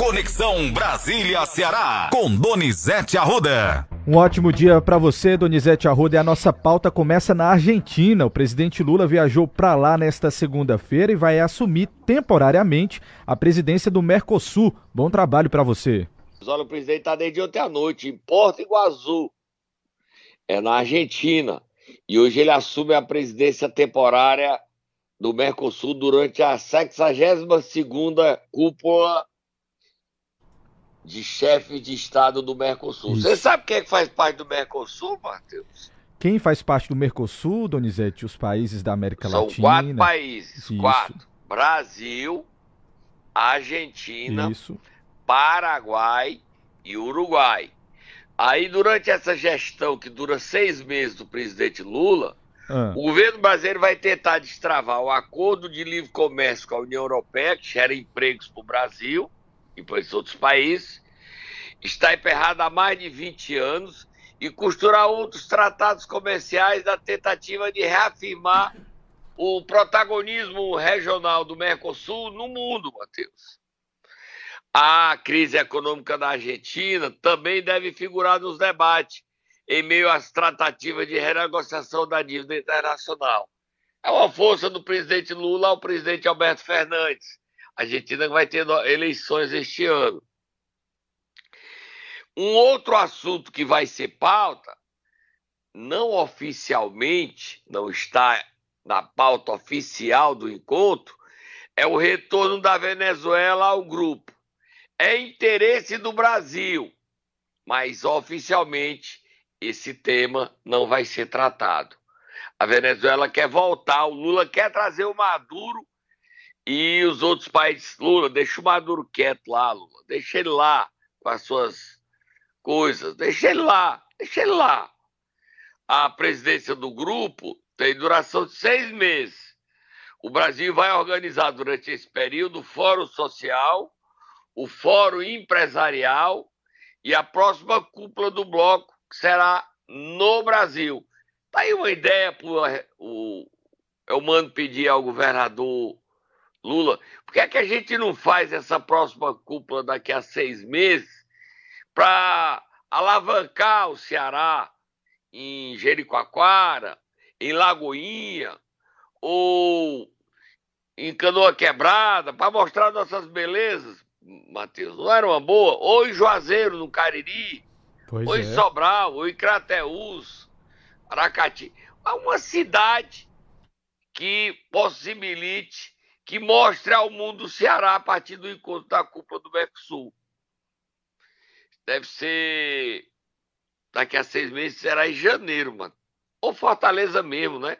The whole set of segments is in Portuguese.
Conexão Brasília-Ceará, com Donizete Arruda. Um ótimo dia para você, Donizete Arruda. E a nossa pauta começa na Argentina. O presidente Lula viajou para lá nesta segunda-feira e vai assumir temporariamente a presidência do Mercosul. Bom trabalho para você. Olha, o presidente está desde ontem à noite em Porto Iguaçu, é na Argentina. E hoje ele assume a presidência temporária do Mercosul durante a 62ª cúpula de chefes de Estado do Mercosul. Isso. Você sabe quem é que faz parte do Mercosul, Matheus? Quem faz parte do Mercosul, Donizete? Os países da América São Latina? São quatro países. Isso. Quatro. Brasil, Argentina, Isso. Paraguai e Uruguai. Aí, durante essa gestão que dura seis meses do presidente Lula, ah. o governo brasileiro vai tentar destravar o acordo de livre comércio com a União Europeia, que gera empregos para o Brasil os outros países, está emperrado há mais de 20 anos e costurar outros tratados comerciais na tentativa de reafirmar o protagonismo regional do Mercosul no mundo, Matheus. A crise econômica da Argentina também deve figurar nos debates em meio às tratativas de renegociação da dívida internacional. É uma força do presidente Lula ao presidente Alberto Fernandes. A Argentina vai ter eleições este ano. Um outro assunto que vai ser pauta, não oficialmente, não está na pauta oficial do encontro, é o retorno da Venezuela ao grupo. É interesse do Brasil, mas oficialmente esse tema não vai ser tratado. A Venezuela quer voltar, o Lula quer trazer o Maduro e os outros países. Lula, deixa o Maduro quieto lá, Lula. Deixa ele lá com as suas coisas. Deixa ele lá, deixa ele lá. A presidência do grupo tem duração de seis meses. O Brasil vai organizar durante esse período o Fórum Social, o Fórum Empresarial e a próxima cúpula do bloco, será no Brasil. Tá aí uma ideia para o eu mando pedir ao governador Lula, por que, é que a gente não faz essa próxima cúpula daqui a seis meses para alavancar o Ceará em Jericoacoara, em Lagoinha ou em Canoa Quebrada, para mostrar nossas belezas, Matheus. Não era uma boa? Ou em Juazeiro, no Cariri, pois ou é. em Sobral, ou em Crateús, Aracati. Uma cidade que possibilite, que mostre ao mundo o Ceará a partir do encontro da cúpula do Mercosul deve ser daqui a seis meses, será em janeiro, mano. Ou Fortaleza mesmo, né?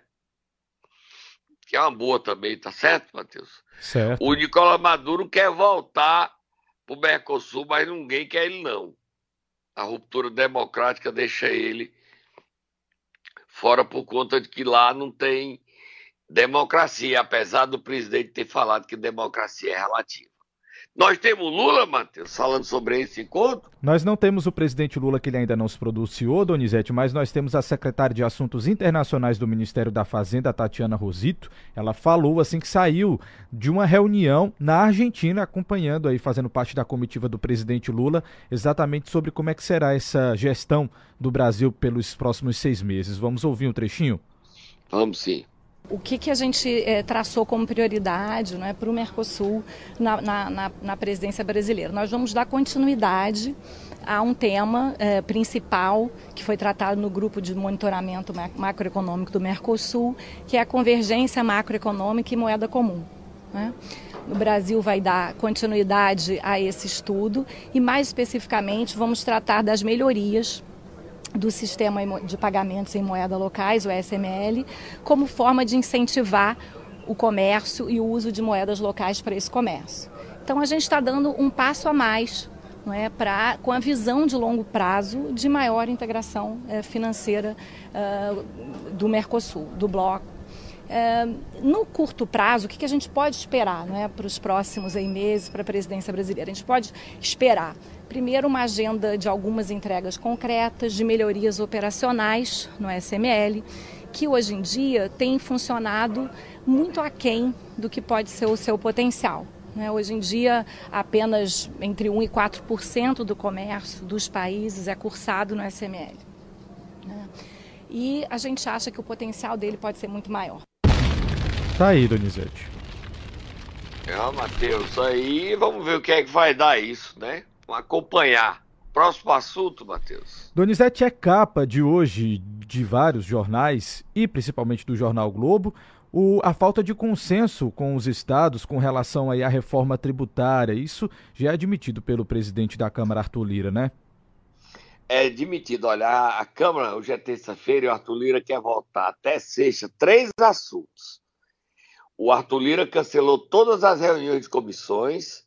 Que é uma boa também, tá certo, Matheus? Certo. O Nicolas Maduro quer voltar pro Mercosul, mas ninguém quer ele, não. A ruptura democrática deixa ele fora por conta de que lá não tem democracia, apesar do presidente ter falado que democracia é relativa. Nós temos Lula, Matheus, falando sobre esse encontro? Nós não temos o presidente Lula, que ele ainda não se pronunciou, Donizete, mas nós temos a secretária de Assuntos Internacionais do Ministério da Fazenda, Tatiana Rosito. Ela falou assim que saiu de uma reunião na Argentina, acompanhando aí, fazendo parte da comitiva do presidente Lula, exatamente sobre como é que será essa gestão do Brasil pelos próximos seis meses. Vamos ouvir um trechinho? Vamos sim o que, que a gente é, traçou como prioridade né, para o Mercosul na, na, na, presidência brasileira. Nós vamos dar continuidade a um tema é, principal que foi tratado no grupo de monitoramento macroeconômico do Mercosul, que é a convergência macroeconômica e moeda comum. Né? O Brasil vai dar continuidade a esse estudo e, mais especificamente, vamos tratar das melhorias do sistema de pagamentos em moeda locais, o SML, como forma de incentivar o comércio e o uso de moedas locais para esse comércio. Então a gente está dando um passo a mais não é, pra, com a visão de longo prazo de maior integração é, financeira é, do Mercosul, do bloco. É, no curto prazo, o que, que, a gente pode esperar não é, para os próximos aí, meses para a presidência brasileira? A gente pode esperar Primeiro, uma agenda de algumas entregas concretas, de melhorias operacionais no SML, que hoje em dia tem funcionado muito aquém do que pode ser o seu potencial. Né? Hoje em dia, apenas entre 1% e 4% do comércio dos países é cursado no SML. Né? E a gente acha que o potencial dele pode ser muito maior. Tá aí, Donizete. É, Matheus, aí vamos ver o que é que vai dar isso, né? Vamos acompanhar. Próximo assunto, Matheus. Donizete é capa de hoje de vários jornais e principalmente do jornal Globo. O, a falta de consenso com os estados com relação aí à reforma tributária. Isso já é admitido pelo presidente da Câmara, Arthur Lira, né? É admitido. Olha, a Câmara, hoje é terça-feira, e o Arthur Lira quer votar até sexta três assuntos. O Arthur Lira cancelou todas as reuniões de comissões,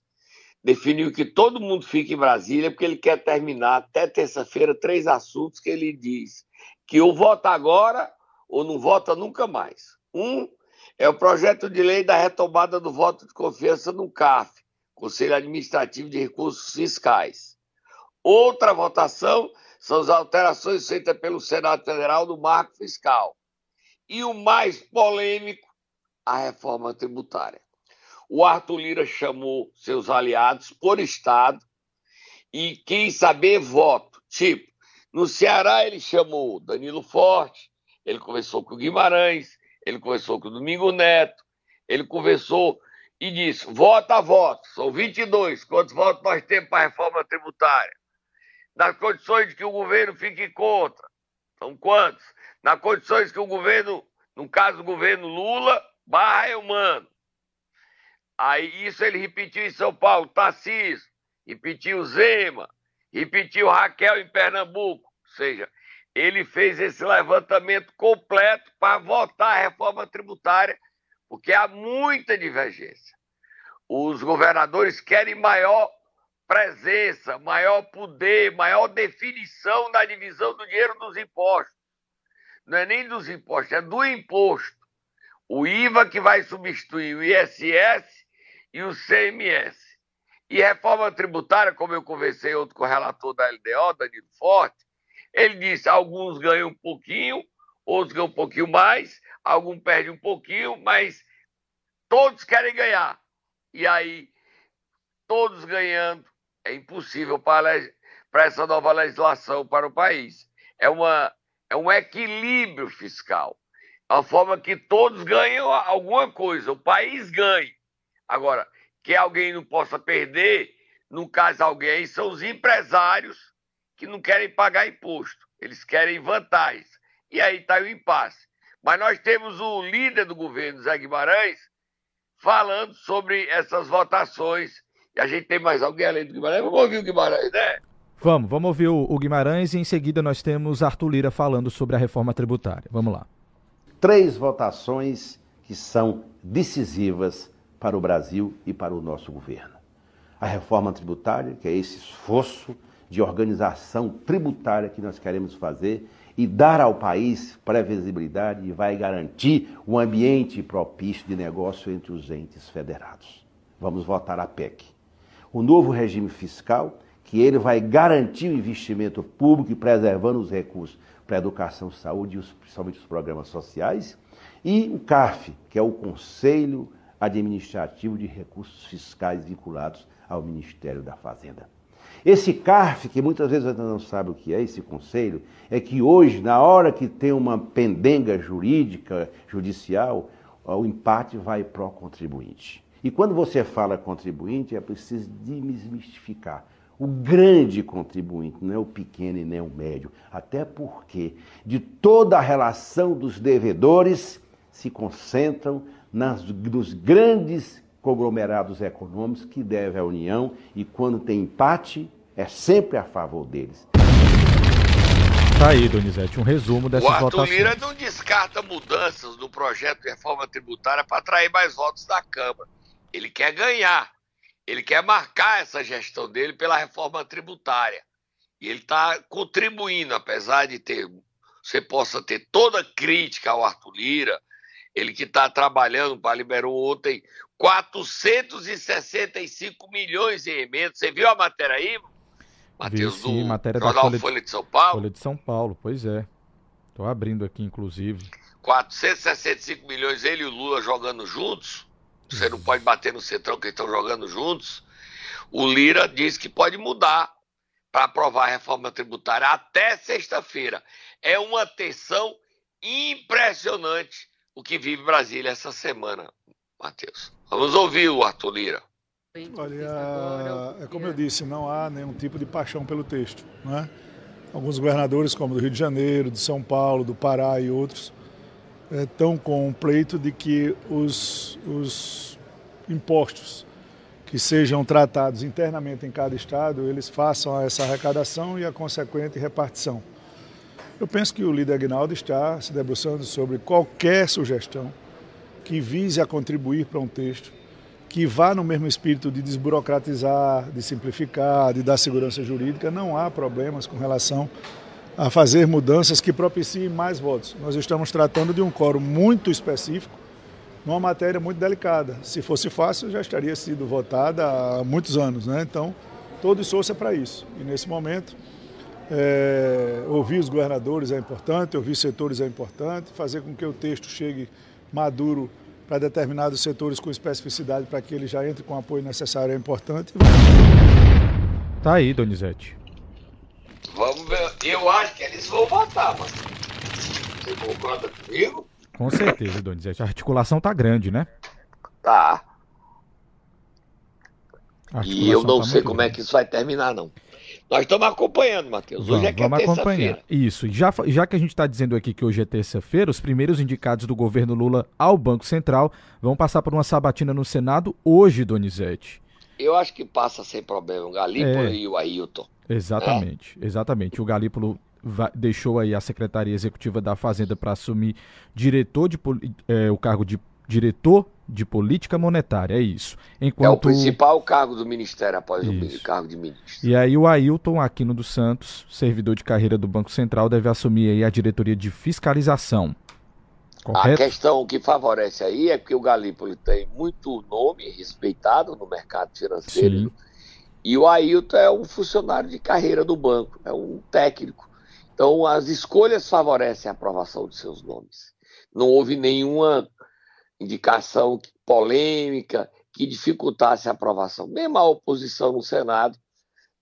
definiu que todo mundo fique em Brasília, porque ele quer terminar até terça-feira três assuntos que ele diz que ou vota agora ou não vota nunca mais. Um é o projeto de lei da retomada do voto de confiança no CAF, Conselho Administrativo de Recursos Fiscais. Outra votação são as alterações feitas pelo Senado Federal do marco fiscal. E o mais polêmico, a reforma tributária. O Arthur Lira chamou seus aliados por Estado e quis saber voto. Tipo, no Ceará ele chamou Danilo Forte, ele conversou com o Guimarães, ele conversou com o Domingo Neto, ele conversou e disse: vota a voto, são 22. Quantos votos nós temos para a reforma tributária? Nas condições de que o governo fique contra, são quantos? Nas condições que o governo, no caso do governo Lula, barra é humano. Aí isso ele repetiu em São Paulo, Tarcísio, repetiu Zema, repetiu Raquel em Pernambuco. Ou seja, ele fez esse levantamento completo para votar a reforma tributária, porque há muita divergência. Os governadores querem maior presença, maior poder, maior definição da divisão do dinheiro dos impostos. Não é nem dos impostos, é do imposto. O IVA que vai substituir o ISS e o CMS. E reforma tributária, como eu conversei outro com o relator da LDO, Danilo Forte, ele disse: alguns ganham um pouquinho, outros ganham um pouquinho mais, alguns perdem um pouquinho, mas todos querem ganhar. E aí, todos ganhando, é impossível para, para essa nova legislação para o país. É, uma, é um equilíbrio fiscal. A forma que todos ganham alguma coisa, o país ganhe. Agora, que alguém não possa perder, no caso alguém, são os empresários que não querem pagar imposto, eles querem vantagens. E aí está o impasse. Mas nós temos o líder do governo, Zé Guimarães, falando sobre essas votações. E a gente tem mais alguém além do Guimarães? Vamos ouvir o Guimarães, né? Vamos, vamos ouvir o, Guimarães e em seguida nós temos Arthur Lira falando sobre a reforma tributária. Vamos lá. Três votações que são decisivas para o Brasil e para o nosso governo. A reforma tributária, que é esse esforço de organização tributária que nós queremos fazer e dar ao país previsibilidade e vai garantir um ambiente propício de negócio entre os entes federados. Vamos votar a PEC. O novo regime fiscal, que ele vai garantir o investimento público e preservando os recursos para educação, saúde e principalmente os programas sociais, e o CARF, que é o Conselho Administrativo de Recursos Fiscais vinculados ao Ministério da Fazenda. Esse CARF, que muitas vezes você não sabe o que é esse conselho, é que hoje, na hora que tem uma pendenga jurídica, judicial, o empate vai para o contribuinte. E quando você fala contribuinte, é preciso desmistificar. O grande contribuinte, não é o pequeno e nem o médio. Até porque de toda a relação dos devedores se concentram nas, nos grandes conglomerados econômicos que deve à União e quando tem empate é sempre a favor deles. Tá aí, Donizete, um resumo dessas votações. O Arthur votações. Lira não descarta mudanças no projeto de reforma tributária para atrair mais votos da Câmara. Ele quer ganhar. Ele quer marcar essa gestão dele pela reforma tributária. E ele está contribuindo, apesar de ter você possa ter toda crítica ao Arthur Lira, ele que está trabalhando, para liberou ontem 465 milhões em emendas. Você viu a matéria aí, Matheus? sim, matéria da Folha, Folha de São Paulo? Folha de São Paulo, pois é. Estou abrindo aqui, inclusive. 465 milhões, ele e o Lula jogando juntos. Você não pode bater no centrão que estão jogando juntos. O Lira diz que pode mudar para aprovar a reforma tributária até sexta-feira. É uma tensão impressionante o que vive Brasília essa semana, Matheus. Vamos ouvir o Arthur Lira. Olha, é como eu disse, não há nenhum tipo de paixão pelo texto. Né? Alguns governadores, como do Rio de Janeiro, de São Paulo, do Pará e outros, estão com um pleito de que os, os impostos que sejam tratados internamente em cada estado, eles façam essa arrecadação e a consequente repartição. Eu penso que o líder Agnaldo está se debruçando sobre qualquer sugestão que vise a contribuir para um texto que vá no mesmo espírito de desburocratizar, de simplificar, de dar segurança jurídica. Não há problemas com relação a fazer mudanças que propiciem mais votos. Nós estamos tratando de um quórum muito específico numa matéria muito delicada. Se fosse fácil, já estaria sido votada há muitos anos. Né? Então, todo esforço é para isso. E nesse momento, é, ouvir os governadores é importante, ouvir setores é importante, fazer com que o texto chegue maduro para determinados setores com especificidade para que ele já entre com o apoio necessário é importante. Tá aí, Donizete. Vamos. Eu acho que eles vão votar, mas você concorda comigo? Com certeza, Donizete. A articulação tá grande, né? Tá. E eu não tá sei como grande. é que isso vai terminar, não. Nós estamos acompanhando, Matheus. Hoje é que é vamos é acompanhar. Isso. Já, já que a gente está dizendo aqui que hoje é terça-feira, os primeiros indicados do governo Lula ao Banco Central vão passar por uma sabatina no Senado hoje, Donizete. Eu acho que passa sem problema. O Galípolo é. e o Ailton. Exatamente, é. exatamente. O Galípolo deixou aí a Secretaria Executiva da Fazenda para assumir diretor de, é, o cargo de diretor de política monetária, é isso. Enquanto... É o principal cargo do Ministério após isso. o cargo de ministro. E aí o Ailton Aquino dos Santos, servidor de carreira do Banco Central, deve assumir aí a diretoria de fiscalização. Correto? A questão que favorece aí é que o Galípoli tem muito nome respeitado no mercado financeiro. Sim. E o Ailton é um funcionário de carreira do banco, é um técnico. Então, as escolhas favorecem a aprovação de seus nomes. Não houve nenhuma indicação polêmica que dificultasse a aprovação. Mesmo a oposição no Senado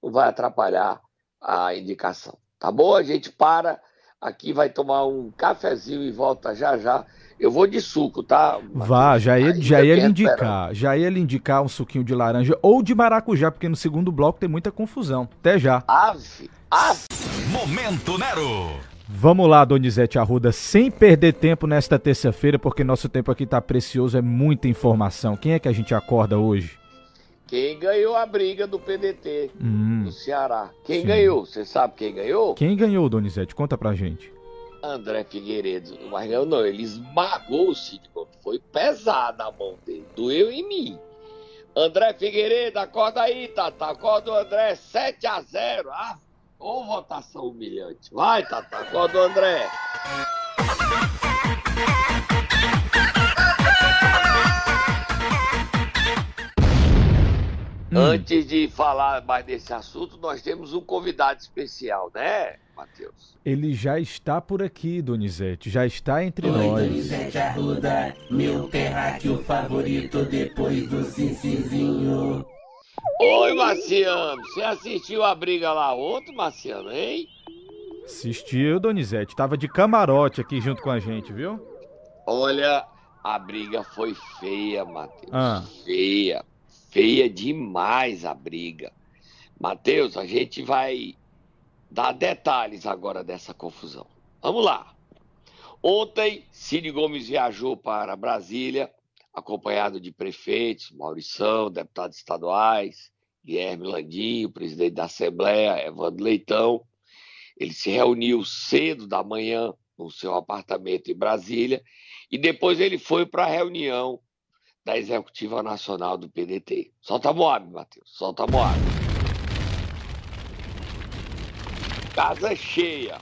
não vai atrapalhar a indicação. Tá bom? A gente para aqui, vai tomar um cafezinho e volta já já. Eu vou de suco, tá? Vá, já ia, já ia lhe indicar. Já ia lhe indicar um suquinho de laranja ou de maracujá, porque no segundo bloco tem muita confusão. Até já. Ave, ave. Momento Nero. Vamos lá, Donizete Arruda, sem perder tempo nesta terça-feira, porque nosso tempo aqui tá precioso, é muita informação. Quem é que a gente acorda hoje? Quem ganhou a briga do PDT hum, do Ceará? Quem sim. ganhou? Você sabe quem ganhou? Quem ganhou, Donizete? Conta pra gente. André Figueiredo. Mas não, não ele esmagou o Cid Foi pesado a mão dele. Doeu em mim. André Figueiredo, acorda aí, Tata. Acorda o André, 7 a 0 Ah, Ô votação humilhante. Vai, Tata, acorda o André. Hum. Antes de falar mais desse assunto, nós temos um convidado especial, né, Matheus? Ele já está por aqui, Donizete, já está entre Oi, nós. Donizete Arruda, meu terráqueo favorito depois do Cincizinho. Oi, Marciano. Você assistiu a briga lá ontem, Marciano, hein? Assistiu, Donizete. Tava de camarote aqui junto com a gente, viu? Olha, a briga foi feia, Matheus. Ah. Feia. Feia demais a briga. Matheus, a gente vai dar detalhes agora dessa confusão. Vamos lá. Ontem, Cid Gomes viajou para Brasília acompanhado de prefeitos, Maurição, deputados estaduais, Guilherme Landinho, presidente da Assembleia, Evandro Leitão. Ele se reuniu cedo da manhã no seu apartamento em Brasília e depois ele foi para a reunião da Executiva Nacional do PDT. Solta Moab, Matheus, solta Moab. Casa cheia.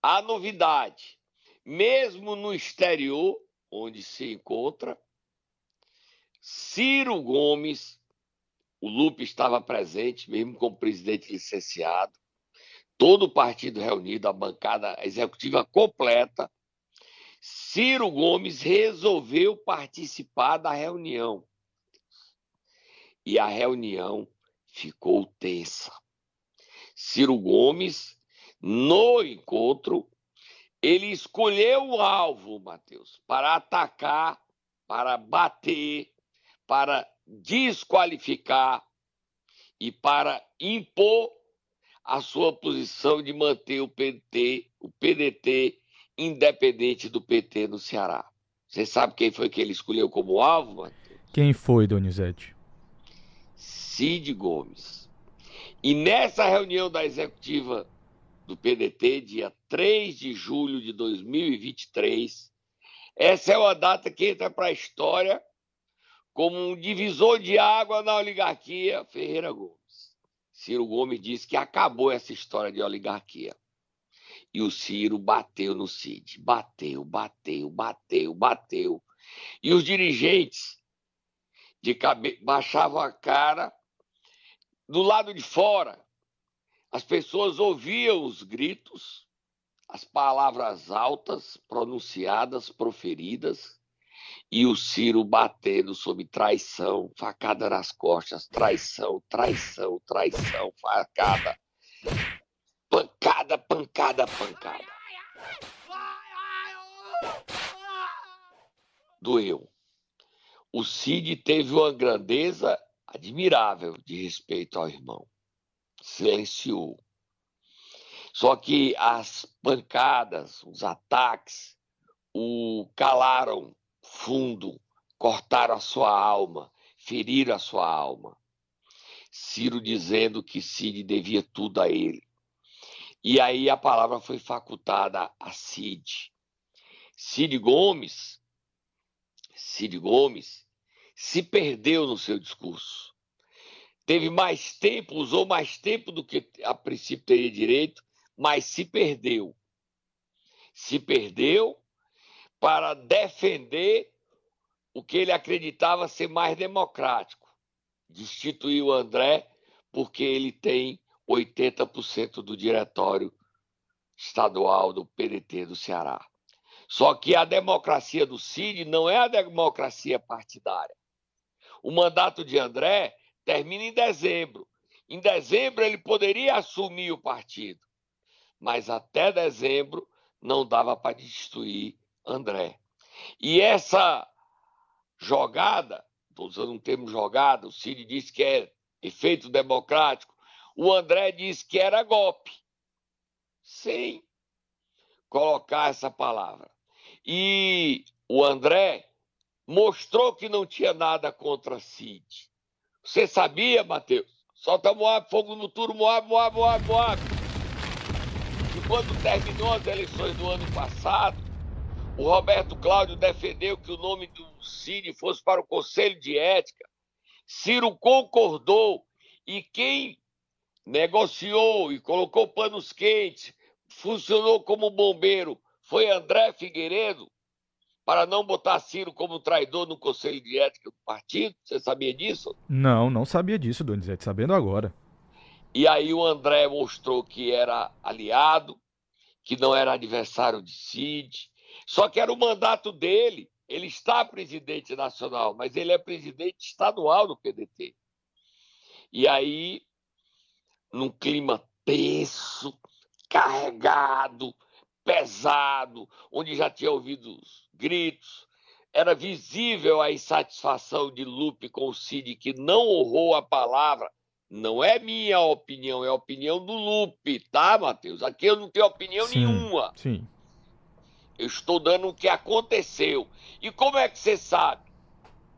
A novidade, mesmo no exterior, onde se encontra. Ciro Gomes, o Lupe estava presente, mesmo como presidente licenciado, todo o partido reunido, a bancada executiva completa. Ciro Gomes resolveu participar da reunião. E a reunião ficou tensa. Ciro Gomes, no encontro, ele escolheu o alvo, Matheus, para atacar, para bater, para desqualificar e para impor a sua posição de manter o PT, o PDT independente do PT no Ceará. Você sabe quem foi que ele escolheu como alvo, Matheus? Quem foi, Donizete? Cid Gomes. E nessa reunião da executiva do PDT, dia 3 de julho de 2023, essa é uma data que entra para a história como um divisor de água na oligarquia Ferreira Gomes. Ciro Gomes disse que acabou essa história de oligarquia. E o Ciro bateu no Cid. Bateu, bateu, bateu, bateu. E os dirigentes de cabe... baixavam a cara do lado de fora. As pessoas ouviam os gritos, as palavras altas pronunciadas, proferidas, e o Ciro batendo sobre traição, facada nas costas, traição, traição, traição, facada. Pancada, pancada, pancada. Doeu. O Cid teve uma grandeza admirável de respeito ao irmão. Silenciou. Só que as pancadas, os ataques, o calaram fundo, cortaram a sua alma, feriram a sua alma. Ciro dizendo que Cid devia tudo a ele. E aí a palavra foi facultada a Cid. Cid Gomes, Cid Gomes se perdeu no seu discurso. Teve mais tempo, usou mais tempo do que a princípio teria direito, mas se perdeu. Se perdeu para defender o que ele acreditava ser mais democrático. Destituir o André porque ele tem 80% do diretório estadual do PDT do Ceará. Só que a democracia do Cid não é a democracia partidária. O mandato de André termina em dezembro. Em dezembro ele poderia assumir o partido, mas até dezembro não dava para destituir André. E essa jogada, estou usando um termo jogada, o Cid disse que é efeito democrático, o André disse que era golpe, sem colocar essa palavra. E o André mostrou que não tinha nada contra Cid. Você sabia, Matheus? Solta Moab, fogo no turno, Moab, Moab, Moab, Moab. E quando terminou as eleições do ano passado, o Roberto Cláudio defendeu que o nome do Cid fosse para o Conselho de Ética. Ciro concordou e quem negociou e colocou panos quentes, funcionou como bombeiro, foi André Figueiredo, para não botar Ciro como traidor no Conselho de Ética do partido. Você sabia disso? Não, não sabia disso, Donizete, sabendo agora. E aí o André mostrou que era aliado, que não era adversário de Cid. Só que era o mandato dele. Ele está presidente nacional, mas ele é presidente estadual do PDT. E aí num clima tenso, carregado, pesado, onde já tinha ouvido os gritos. Era visível a insatisfação de Lupe com o Cid, que não honrou a palavra. Não é minha opinião, é a opinião do Lupe, tá, Matheus? Aqui eu não tenho opinião sim, nenhuma. Sim. Eu estou dando o que aconteceu. E como é que você sabe?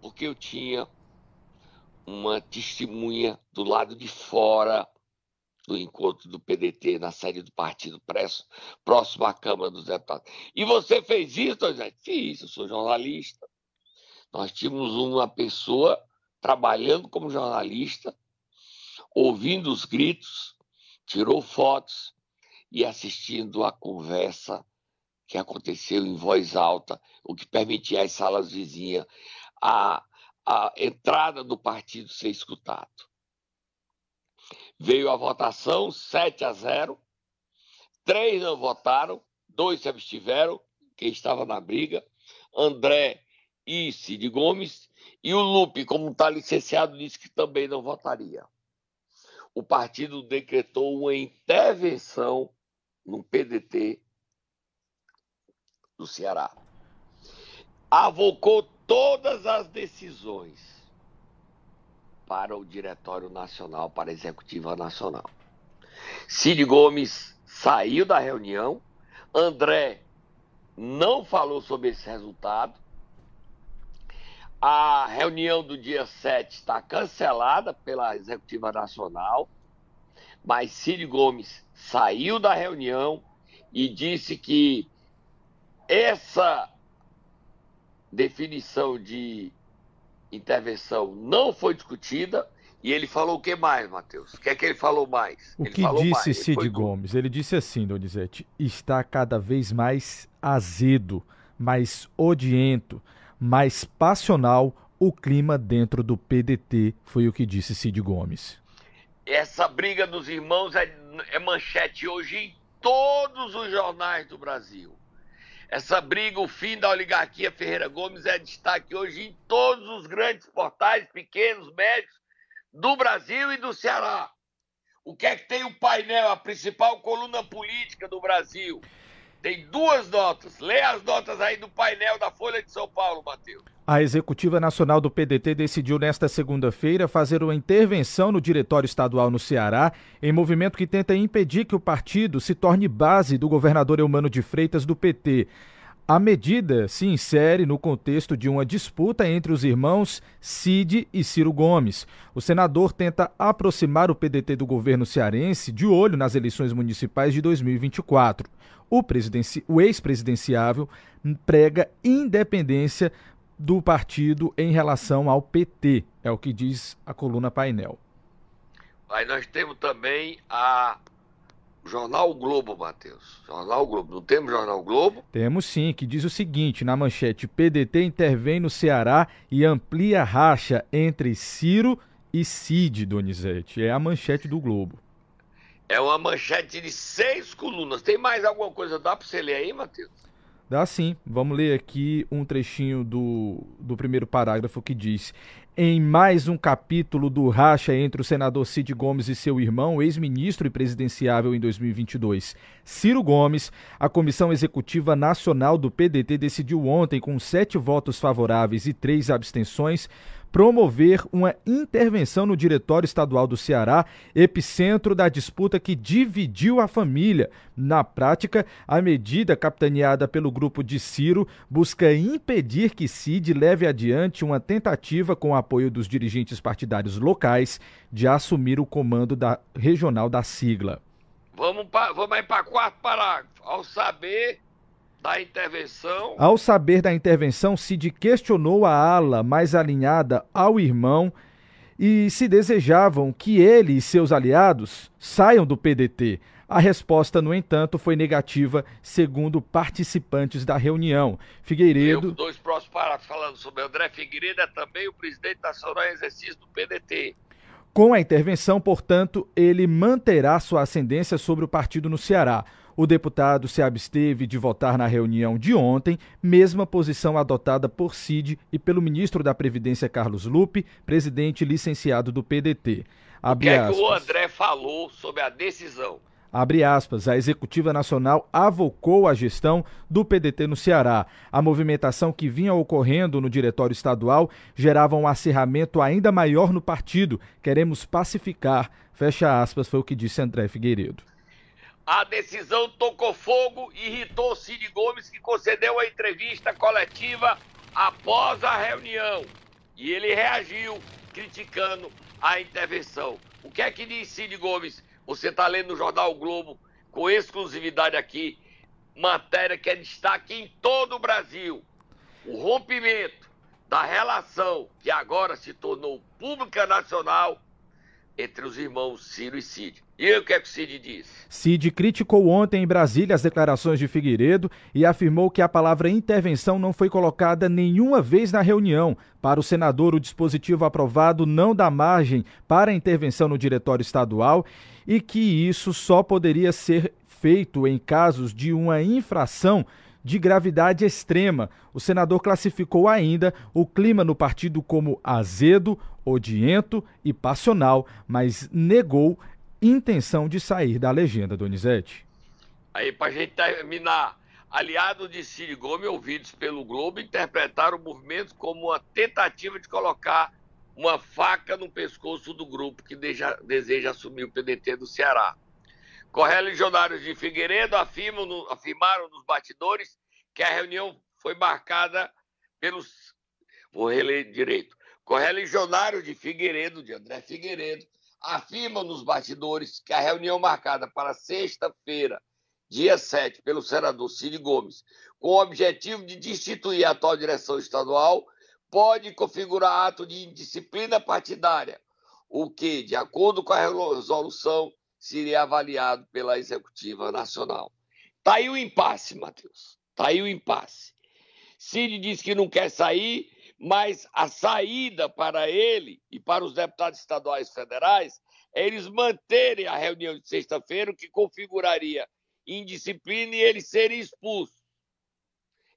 Porque eu tinha uma testemunha do lado de fora do encontro do PDT na sede do partido presso, próximo à Câmara dos Deputados. E você fez isso, José? Fiz, eu sou jornalista. Nós tínhamos uma pessoa trabalhando como jornalista, ouvindo os gritos, tirou fotos e assistindo a conversa que aconteceu em voz alta, o que permitia às salas vizinhas a, a entrada do partido ser escutado. Veio a votação 7 a 0. Três não votaram, dois se abstiveram. quem estava na briga, André e Cid Gomes, e o Lupe, como está licenciado, disse que também não votaria. O partido decretou uma intervenção no PDT do Ceará. Avocou todas as decisões para o Diretório Nacional, para a Executiva Nacional. Cid Gomes saiu da reunião, André não falou sobre esse resultado, a reunião do dia 7 está cancelada pela Executiva Nacional, mas Ciro Gomes saiu da reunião e disse que essa definição de intervenção não foi discutida. E ele falou o que mais, Matheus? O que é que ele falou mais? O ele que disse Cid Gomes? Ele disse assim, Donizete, está cada vez mais azedo, mais odiento mais passional o clima dentro do PDT, foi o que disse Cid Gomes. Essa briga dos irmãos é, é manchete hoje em todos os jornais do Brasil. Essa briga, o fim da oligarquia Ferreira Gomes, é destaque hoje em todos os grandes portais, pequenos, médios, do Brasil e do Ceará. O que é que tem o painel, a principal coluna política do Brasil? Tem duas notas. Lê as notas aí do painel da Folha de São Paulo, Matheus. A Executiva Nacional do PDT decidiu nesta segunda-feira fazer uma intervenção no Diretório Estadual no Ceará, em movimento que tenta impedir que o partido se torne base do governador Eumano de Freitas do PT. A medida se insere no contexto de uma disputa entre os irmãos Cid e Ciro Gomes. O senador tenta aproximar o PDT do governo cearense de olho nas eleições municipais de 2024 o, o ex-presidenciável prega independência do partido em relação ao PT, é o que diz a coluna painel. Aí nós temos também a Jornal Globo, Matheus. Jornal Globo. Não temos Jornal Globo? Temos sim, que diz o seguinte, na manchete, PDT intervém no Ceará e amplia racha entre Ciro e Cid, Donizete. É a manchete do Globo. É uma manchete de seis colunas. Tem mais alguma coisa? Dá para você ler aí, Matheus? Dá sim. Vamos ler aqui um trechinho do, do primeiro parágrafo que diz: Em mais um capítulo do racha entre o senador Cid Gomes e seu irmão, ex-ministro e presidenciável em 2022, Ciro Gomes, a Comissão Executiva Nacional do PDT decidiu ontem, com sete votos favoráveis e três abstenções, promover uma intervenção no Diretório Estadual do Ceará, epicentro da disputa que dividiu a família. Na prática, a medida capitaneada pelo grupo de Ciro busca impedir que Cid leve adiante uma tentativa com o apoio dos dirigentes partidários locais de assumir o comando da regional da sigla. Vamos, pra, vamos aí para quarto parágrafo. Ao saber da intervenção. Ao saber da intervenção, Cid questionou a ala mais alinhada ao irmão e se desejavam que ele e seus aliados saiam do PDT. A resposta, no entanto, foi negativa, segundo participantes da reunião. Figueiredo. Eu, dois próximos parágrafos falando sobre André Figueiredo, é também o presidente nacional em exercício do PDT. Com a intervenção, portanto, ele manterá sua ascendência sobre o partido no Ceará. O deputado se absteve de votar na reunião de ontem, mesma posição adotada por Cid e pelo ministro da Previdência Carlos Lupe, presidente licenciado do PDT. Abre o que, é que o André falou sobre a decisão? Abre aspas, a Executiva Nacional avocou a gestão do PDT no Ceará. A movimentação que vinha ocorrendo no diretório estadual gerava um acirramento ainda maior no partido. Queremos pacificar. Fecha aspas, foi o que disse André Figueiredo. A decisão tocou fogo e irritou Cid Gomes, que concedeu a entrevista coletiva após a reunião. E ele reagiu criticando a intervenção. O que é que diz Cid Gomes? Você está lendo no Jornal o Globo, com exclusividade aqui, matéria que é destaque em todo o Brasil. O rompimento da relação que agora se tornou pública nacional entre os irmãos Ciro e Cid. E o que é que o Cid diz? Cid criticou ontem em Brasília as declarações de Figueiredo e afirmou que a palavra intervenção não foi colocada nenhuma vez na reunião. Para o senador, o dispositivo aprovado não dá margem para intervenção no diretório estadual e que isso só poderia ser feito em casos de uma infração de gravidade extrema. O senador classificou ainda o clima no partido como azedo, odiento e passional, mas negou intenção de sair da legenda, Donizete. Aí, para a gente terminar, aliados de Ciro Gomes, ouvidos pelo Globo, interpretaram o movimento como uma tentativa de colocar uma faca no pescoço do grupo que deseja, deseja assumir o PDT do Ceará. Correligionários de Figueiredo afirmam no, afirmaram nos batidores que a reunião foi marcada pelos. Vou reler direito. Correligionários de Figueiredo, de André Figueiredo, afirmam nos bastidores que a reunião marcada para sexta-feira, dia 7, pelo senador Cid Gomes, com o objetivo de destituir a atual direção estadual, pode configurar ato de indisciplina partidária, o que, de acordo com a resolução, seria avaliado pela Executiva Nacional. Está aí o impasse, Matheus. Está aí o impasse. Cid diz que não quer sair, mas a saída para ele e para os deputados estaduais e federais é eles manterem a reunião de sexta-feira, que configuraria indisciplina e eles serem expulsos.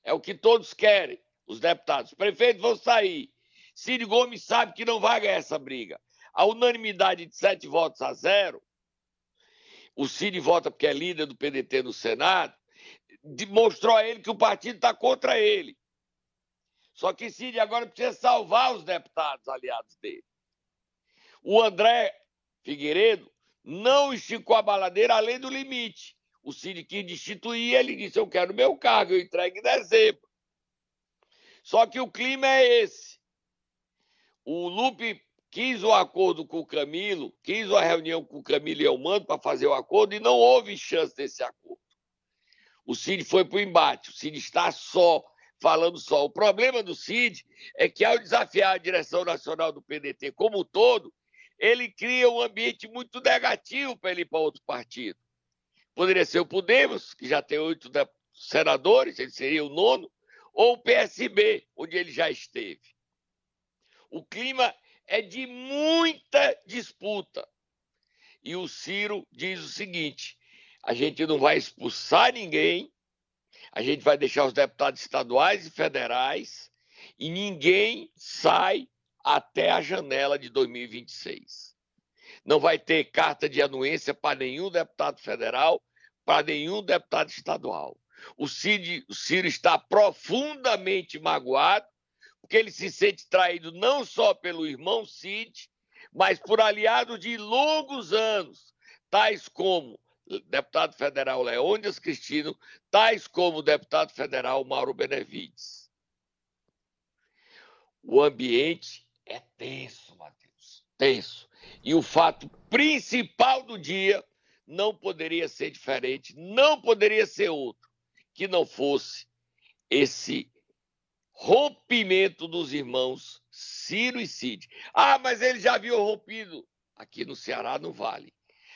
É o que todos querem, os deputados. Os prefeitos vão sair. Ciro Gomes sabe que não vai ganhar essa briga. A unanimidade de sete votos a zero, o Ciro vota porque é líder do PDT no Senado, mostrou a ele que o partido está contra ele. Só que Cid agora precisa salvar os deputados aliados dele. O André Figueiredo não esticou a baladeira além do limite. O Cid quis destituir, ele disse: Eu quero meu cargo, eu entrego em dezembro. Só que o clima é esse. O Lupe quis o acordo com o Camilo, quis a reunião com o Camilo e Elmando para fazer o acordo e não houve chance desse acordo. O Cid foi para o embate, o Cid está só falando só. O problema do Cid é que, ao desafiar a direção nacional do PDT como um todo, ele cria um ambiente muito negativo para ele ir para outro partido. Poderia ser o Podemos, que já tem oito senadores, ele seria o nono, ou o PSB, onde ele já esteve. O clima é de muita disputa. E o Ciro diz o seguinte: a gente não vai expulsar ninguém, a gente vai deixar os deputados estaduais e federais e ninguém sai até a janela de 2026. Não vai ter carta de anuência para nenhum deputado federal, para nenhum deputado estadual. O Cid, o Ciro está profundamente magoado, porque ele se sente traído não só pelo irmão Cid, mas por aliados de longos anos, tais como deputado federal Leônidas Cristino, tais como deputado federal Mauro Benevides. O ambiente é tenso, Matheus, tenso. E o fato principal do dia não poderia ser diferente, não poderia ser outro, que não fosse esse rompimento dos irmãos Ciro e Cid. Ah, mas eles já haviam rompido aqui no Ceará, no Vale.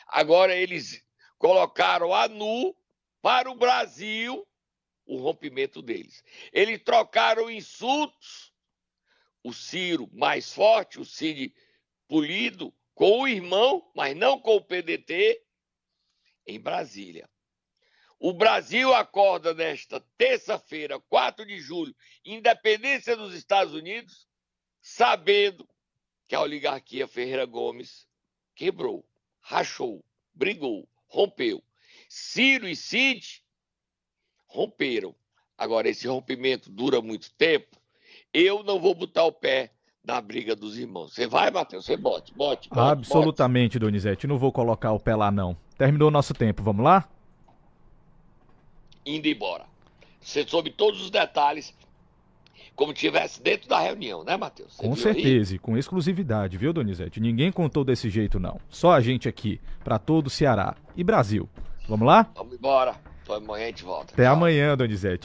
Agora eles colocaram a nu para o Brasil o rompimento deles. Eles trocaram insultos, o Ciro mais forte, o Cid polido, com o irmão, mas não com o PDT, em Brasília. O Brasil acorda nesta terça-feira, 4 de julho, independência dos Estados Unidos, sabendo que a oligarquia Ferreira Gomes quebrou, rachou, brigou, rompeu. Ciro e Cid romperam. Agora, esse rompimento dura muito tempo. Eu não vou botar o pé na briga dos irmãos. Você vai, Matheus? Você bote, bote, bote Absolutamente, bote. Donizete. Não vou colocar o pé lá, não. Terminou o nosso tempo. Vamos lá? Indo embora. Você soube todos os detalhes como tivesse dentro da reunião, né, Matheus? Com certeza, e com exclusividade, viu, Donizete? Ninguém contou desse jeito, não. Só a gente aqui, para todo o Ceará e Brasil. Vamos lá? Vamos embora. Então amanhã a gente volta. Até Tchau. amanhã, Donizete.